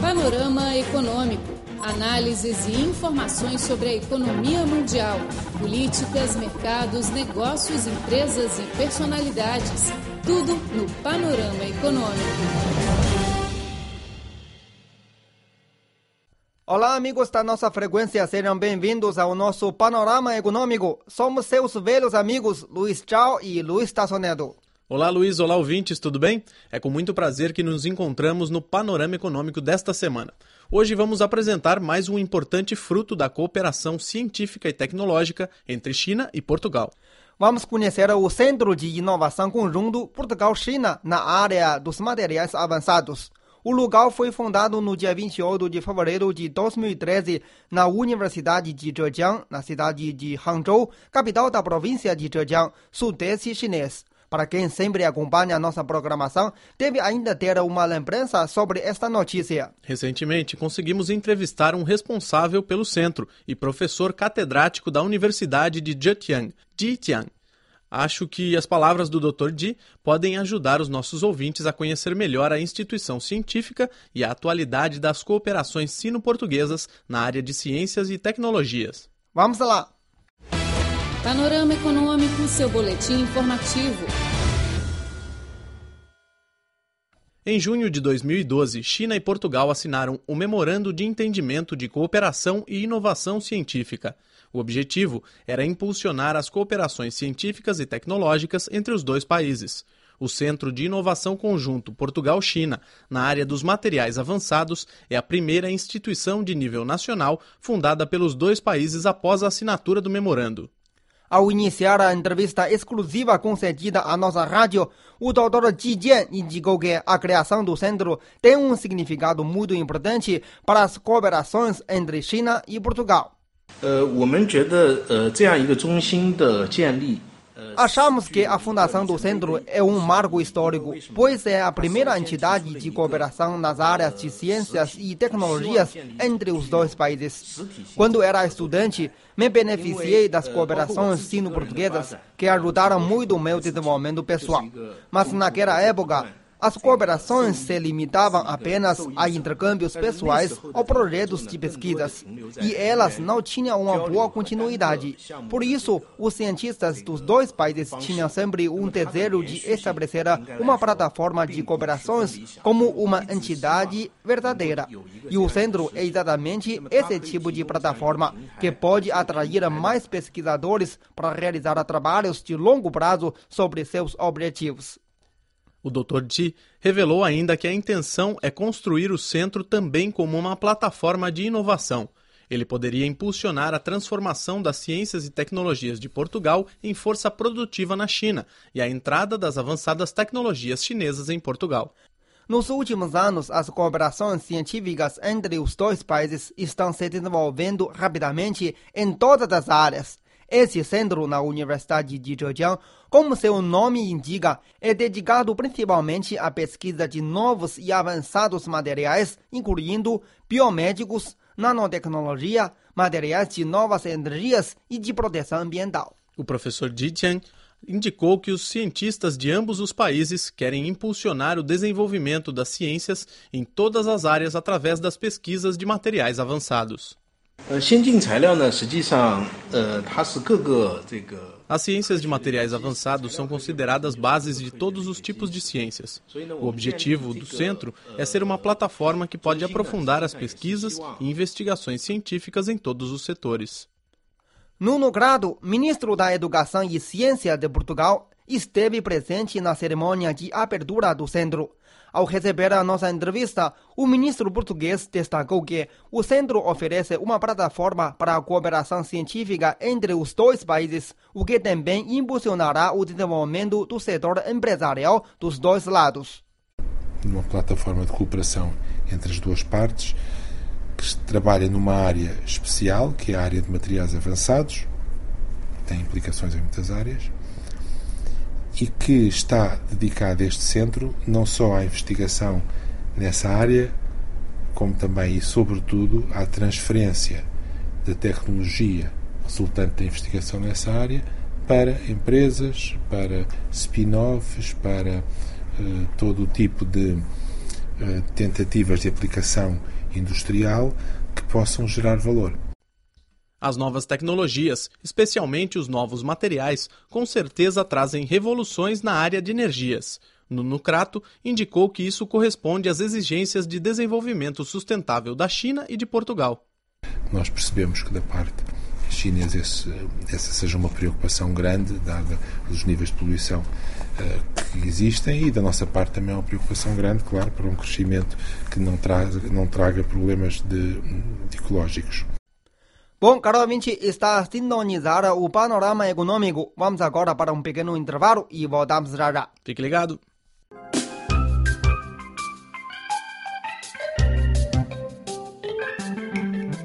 Panorama Econômico. Análises e informações sobre a economia mundial, políticas, mercados, negócios, empresas e personalidades. Tudo no Panorama Econômico. Olá, amigos da nossa frequência, sejam bem-vindos ao nosso Panorama Econômico. Somos seus velhos amigos Luiz Tchau e Luiz Tassonedo. Olá, Luiz. Olá, ouvintes, tudo bem? É com muito prazer que nos encontramos no Panorama Econômico desta semana. Hoje vamos apresentar mais um importante fruto da cooperação científica e tecnológica entre China e Portugal. Vamos conhecer o Centro de Inovação Conjunto Portugal-China na área dos materiais avançados. O lugar foi fundado no dia 28 de fevereiro de 2013 na Universidade de Zhejiang, na cidade de Hangzhou, capital da província de Zhejiang, sudeste chinês. Para quem sempre acompanha a nossa programação, deve ainda ter uma lembrança sobre esta notícia. Recentemente, conseguimos entrevistar um responsável pelo centro e professor catedrático da Universidade de Zhejiang, Jijiang. Acho que as palavras do Dr. Di podem ajudar os nossos ouvintes a conhecer melhor a instituição científica e a atualidade das cooperações sino-portuguesas na área de ciências e tecnologias. Vamos lá! Panorama Econômico, seu boletim informativo. Em junho de 2012, China e Portugal assinaram o Memorando de Entendimento de Cooperação e Inovação Científica. O objetivo era impulsionar as cooperações científicas e tecnológicas entre os dois países. O Centro de Inovação Conjunto Portugal-China, na área dos materiais avançados, é a primeira instituição de nível nacional fundada pelos dois países após a assinatura do memorando. Ao iniciar a entrevista exclusiva concedida à nossa rádio, o Dr. Ji Jian indicou que a criação do centro tem um significado muito importante para as cooperações entre China e Portugal. 呃，我们觉得呃这样一个中心的建立， Achamos que a fundação do centro é um marco histórico, pois é a primeira entidade de cooperação nas áreas de ciências e tecnologias entre os dois países. Quando era estudante, me beneficiei das cooperações sino-portuguesas que ajudaram muito o meu desenvolvimento pessoal. Mas naquela época, as cooperações se limitavam apenas a intercâmbios pessoais ou projetos de pesquisas, e elas não tinham uma boa continuidade. Por isso, os cientistas dos dois países tinham sempre um desejo de estabelecer uma plataforma de cooperações como uma entidade verdadeira. E o centro é exatamente esse tipo de plataforma que pode atrair mais pesquisadores para realizar trabalhos de longo prazo sobre seus objetivos. O Dr. Ji revelou ainda que a intenção é construir o centro também como uma plataforma de inovação. Ele poderia impulsionar a transformação das ciências e tecnologias de Portugal em força produtiva na China e a entrada das avançadas tecnologias chinesas em Portugal. Nos últimos anos, as cooperações científicas entre os dois países estão se desenvolvendo rapidamente em todas as áreas. Esse centro na Universidade de Zhejiang, como seu nome indica, é dedicado principalmente à pesquisa de novos e avançados materiais, incluindo biomédicos, nanotecnologia, materiais de novas energias e de proteção ambiental. O professor Ji Jian indicou que os cientistas de ambos os países querem impulsionar o desenvolvimento das ciências em todas as áreas através das pesquisas de materiais avançados. As ciências de materiais avançados são consideradas bases de todos os tipos de ciências. O objetivo do centro é ser uma plataforma que pode aprofundar as pesquisas e investigações científicas em todos os setores. Nuno Grado, ministro da Educação e Ciência de Portugal, esteve presente na cerimônia de abertura do centro. Ao receber a nossa entrevista, o ministro português destacou que o centro oferece uma plataforma para a cooperação científica entre os dois países, o que também impulsionará o desenvolvimento do setor empresarial dos dois lados. Uma plataforma de cooperação entre as duas partes que trabalha numa área especial, que é a área de materiais avançados, tem implicações em muitas áreas, e que está dedicado este centro não só à investigação nessa área, como também e sobretudo à transferência da tecnologia resultante da investigação nessa área para empresas, para spin-offs, para uh, todo o tipo de eh, tentativas de aplicação industrial que possam gerar valor. As novas tecnologias, especialmente os novos materiais, com certeza trazem revoluções na área de energias. Nuno Crato indicou que isso corresponde às exigências de desenvolvimento sustentável da China e de Portugal. Nós percebemos que da parte chinesa essa seja uma preocupação grande, dada os níveis de poluição uh, que existem, e da nossa parte também é uma preocupação grande, claro, para um crescimento que não, traga, não traga problemas de, de ecológicos. Bom, caro ouvinte, está a sintonizar o panorama econômico. Vamos agora para um pequeno intervalo e voltamos já já. Fique ligado.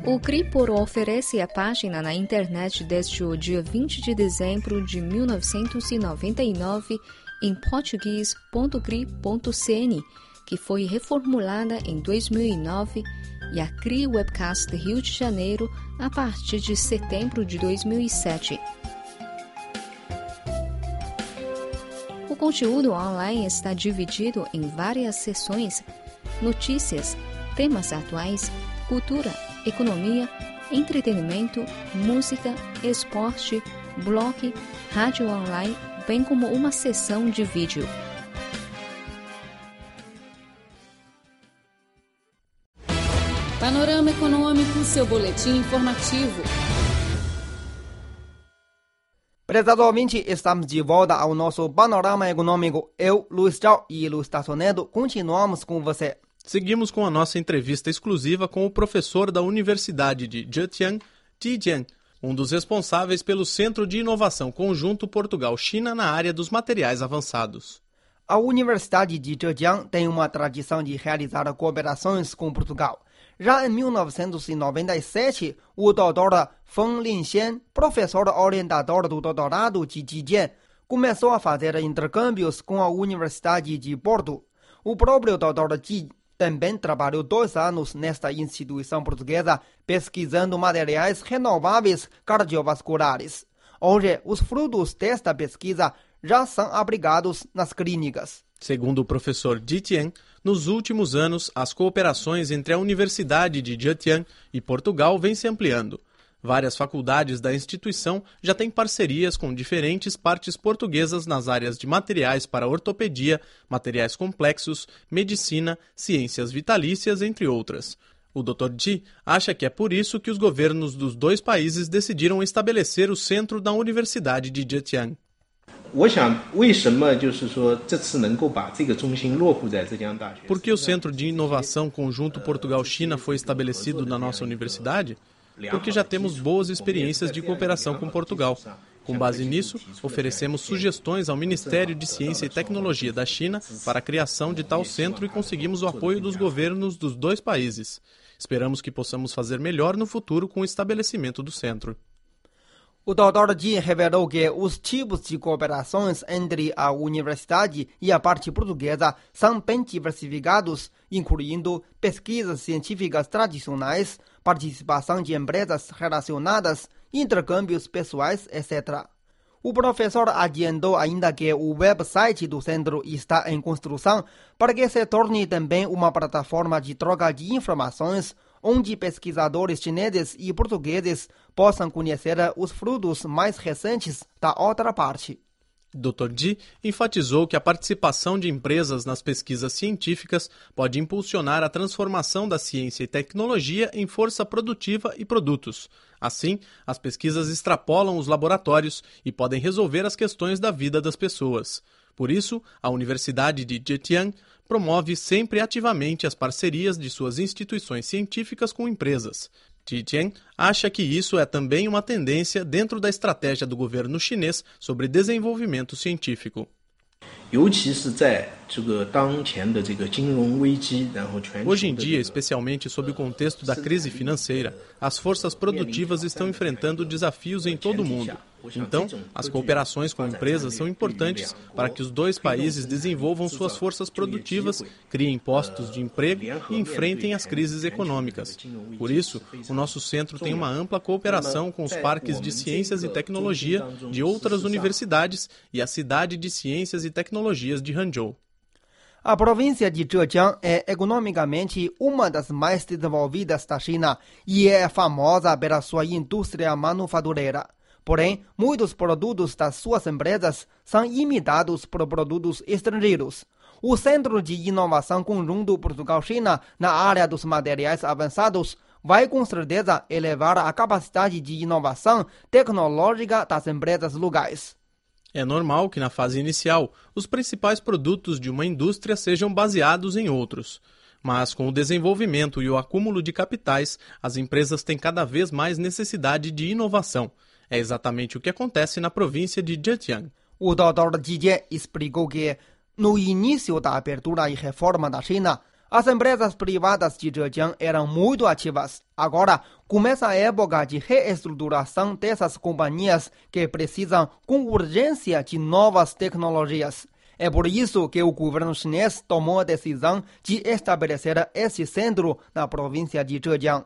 O Cripor oferece a página na internet desde o dia 20 de dezembro de 1999 em português.cri.cn, que foi reformulada em 2009, e a CRI Webcast Rio de Janeiro a partir de setembro de 2007. O conteúdo online está dividido em várias seções: notícias, temas atuais, cultura, economia, entretenimento, música, esporte, blog, rádio online, bem como uma sessão de vídeo. Econômico, seu boletim informativo. Prezado ouvinte, estamos de volta ao nosso Panorama Econômico. Eu, Luiz Zhao e Luiz Tassonedo, continuamos com você. Seguimos com a nossa entrevista exclusiva com o professor da Universidade de Zhejiang, Ji Jian, um dos responsáveis pelo Centro de Inovação Conjunto Portugal-China na área dos materiais avançados. A Universidade de Zhejiang tem uma tradição de realizar cooperações com Portugal. Já em 1997, o Dr. Feng Linxian, professor orientador do doutorado de Jijian, começou a fazer intercâmbios com a Universidade de Porto. O próprio Dr. Ji também trabalhou dois anos nesta instituição portuguesa pesquisando materiais renováveis cardiovasculares. Hoje, os frutos desta pesquisa já são abrigados nas clínicas. Segundo o professor Jitian, nos últimos anos, as cooperações entre a Universidade de Zhejiang e Portugal vêm se ampliando. Várias faculdades da instituição já têm parcerias com diferentes partes portuguesas nas áreas de materiais para ortopedia, materiais complexos, medicina, ciências vitalícias, entre outras. O Dr. Ji acha que é por isso que os governos dos dois países decidiram estabelecer o centro da Universidade de Zhejiang. Por que o Centro de Inovação Conjunto Portugal-China foi estabelecido na nossa universidade? porque já temos boas experiências de cooperação com Portugal. Com base nisso, oferecemos sugestões ao Ministério de Ciência e Tecnologia da China para a criação de tal centro e conseguimos o apoio dos governos dos dois países. Esperamos que possamos fazer melhor no futuro com o estabelecimento do centro. O Dr. Ji revelou que os tipos de cooperações entre a universidade e a parte portuguesa são bem diversificados, incluindo pesquisas científicas tradicionais, participação de empresas relacionadas, intercâmbios pessoais, etc. O professor adiantou ainda que o website do centro está em construção para que se torne também uma plataforma de troca de informações onde pesquisadores chineses e portugueses possam conhecer os frutos mais recentes da outra parte. Dr. Di enfatizou que a participação de empresas nas pesquisas científicas pode impulsionar a transformação da ciência e tecnologia em força produtiva e produtos. Assim, as pesquisas extrapolam os laboratórios e podem resolver as questões da vida das pessoas. Por isso, a Universidade de Zhejiang promove sempre ativamente as parcerias de suas instituições científicas com empresas. Tijian acha que isso é também uma tendência dentro da estratégia do governo chinês sobre desenvolvimento científico. Hoje em dia, especialmente sob o contexto da crise financeira, as forças produtivas estão enfrentando desafios em todo o mundo. Então, as cooperações com empresas são importantes para que os dois países desenvolvam suas forças produtivas, criem postos de emprego e enfrentem as crises econômicas. Por isso, o nosso centro tem uma ampla cooperação com os parques de ciências e tecnologia de outras universidades e a cidade de ciências e tecnologias de Hangzhou. A província de Zhejiang é economicamente uma das mais desenvolvidas da China e é famosa pela sua indústria manufatureira. Porém, muitos produtos das suas empresas são imitados por produtos estrangeiros. O Centro de Inovação Conjunto Portugal-China na área dos materiais avançados vai com certeza elevar a capacidade de inovação tecnológica das empresas locais. É normal que na fase inicial os principais produtos de uma indústria sejam baseados em outros. Mas com o desenvolvimento e o acúmulo de capitais, as empresas têm cada vez mais necessidade de inovação. É exatamente o que acontece na província de Zhejiang. O Dr. Jijian explicou que, no início da abertura e reforma da China, as empresas privadas de Zhejiang eram muito ativas. Agora começa a época de reestruturação dessas companhias que precisam com urgência de novas tecnologias. É por isso que o governo chinês tomou a decisão de estabelecer esse centro na província de Zhejiang.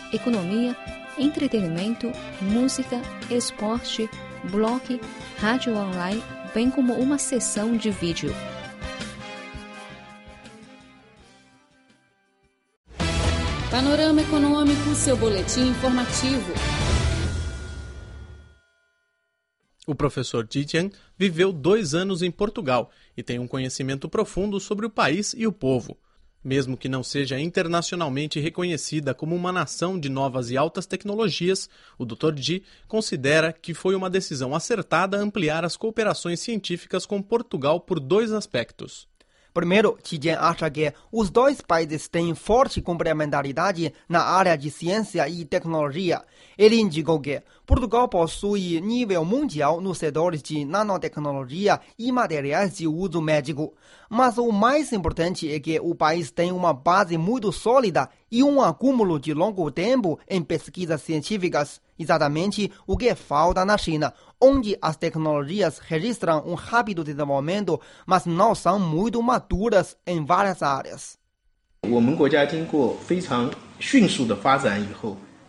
economia, entretenimento, música, esporte, blog, rádio online, bem como uma sessão de vídeo. Panorama Econômico, seu boletim informativo. O professor Titian viveu dois anos em Portugal e tem um conhecimento profundo sobre o país e o povo. Mesmo que não seja internacionalmente reconhecida como uma nação de novas e altas tecnologias, o Dr. Di considera que foi uma decisão acertada ampliar as cooperações científicas com Portugal por dois aspectos. Primeiro, Tijen acha que os dois países têm forte complementaridade na área de ciência e tecnologia. Ele indicou que Portugal possui nível mundial nos setores de nanotecnologia e materiais de uso médico. Mas o mais importante é que o país tem uma base muito sólida e um acúmulo de longo tempo em pesquisas científicas, exatamente o que falta na China, onde as tecnologias registram um rápido desenvolvimento, mas não são muito maduras em várias áreas.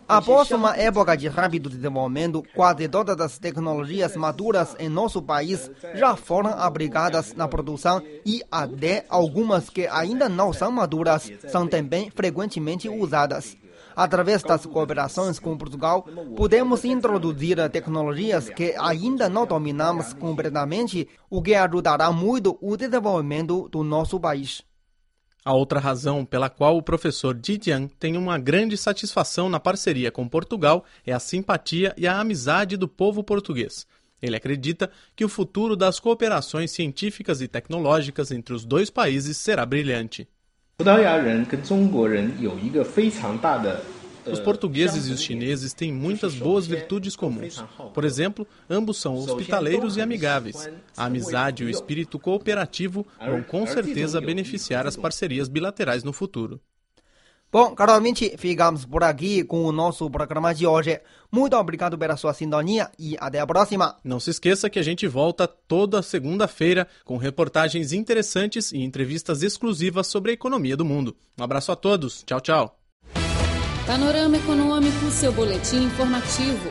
Após uma época de rápido desenvolvimento, quase todas as tecnologias maduras em nosso país já foram abrigadas na produção e até algumas que ainda não são maduras são também frequentemente usadas. Através das cooperações com Portugal, podemos introduzir tecnologias que ainda não dominamos completamente, o que ajudará muito o desenvolvimento do nosso país. A outra razão pela qual o professor Didian tem uma grande satisfação na parceria com Portugal é a simpatia e a amizade do povo português. Ele acredita que o futuro das cooperações científicas e tecnológicas entre os dois países será brilhante. Os portugueses e os chineses têm muitas boas virtudes comuns. Por exemplo, ambos são hospitaleiros e amigáveis. A amizade e o espírito cooperativo vão com certeza beneficiar as parcerias bilaterais no futuro. Bom, caro ouvinte, ficamos por aqui com o nosso programa de hoje. Muito obrigado pela sua sintonia e até a próxima. Não se esqueça que a gente volta toda segunda-feira com reportagens interessantes e entrevistas exclusivas sobre a economia do mundo. Um abraço a todos. Tchau, tchau. Panorama Econômico, seu boletim informativo.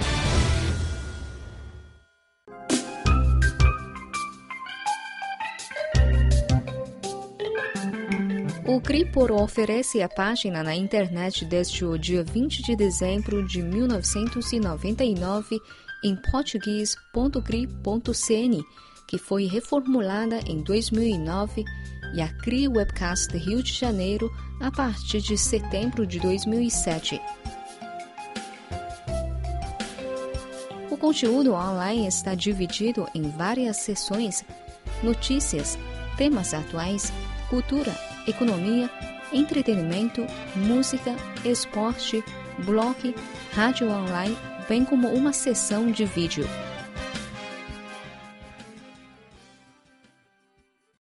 O Cripor oferece a página na internet desde o dia 20 de dezembro de 1999 em português.cri.cn, que foi reformulada em 2009, e a CRI Webcast Rio de Janeiro a partir de setembro de 2007. O conteúdo online está dividido em várias seções: notícias, temas atuais, cultura, economia, entretenimento, música, esporte, blog, rádio online, bem como uma sessão de vídeo.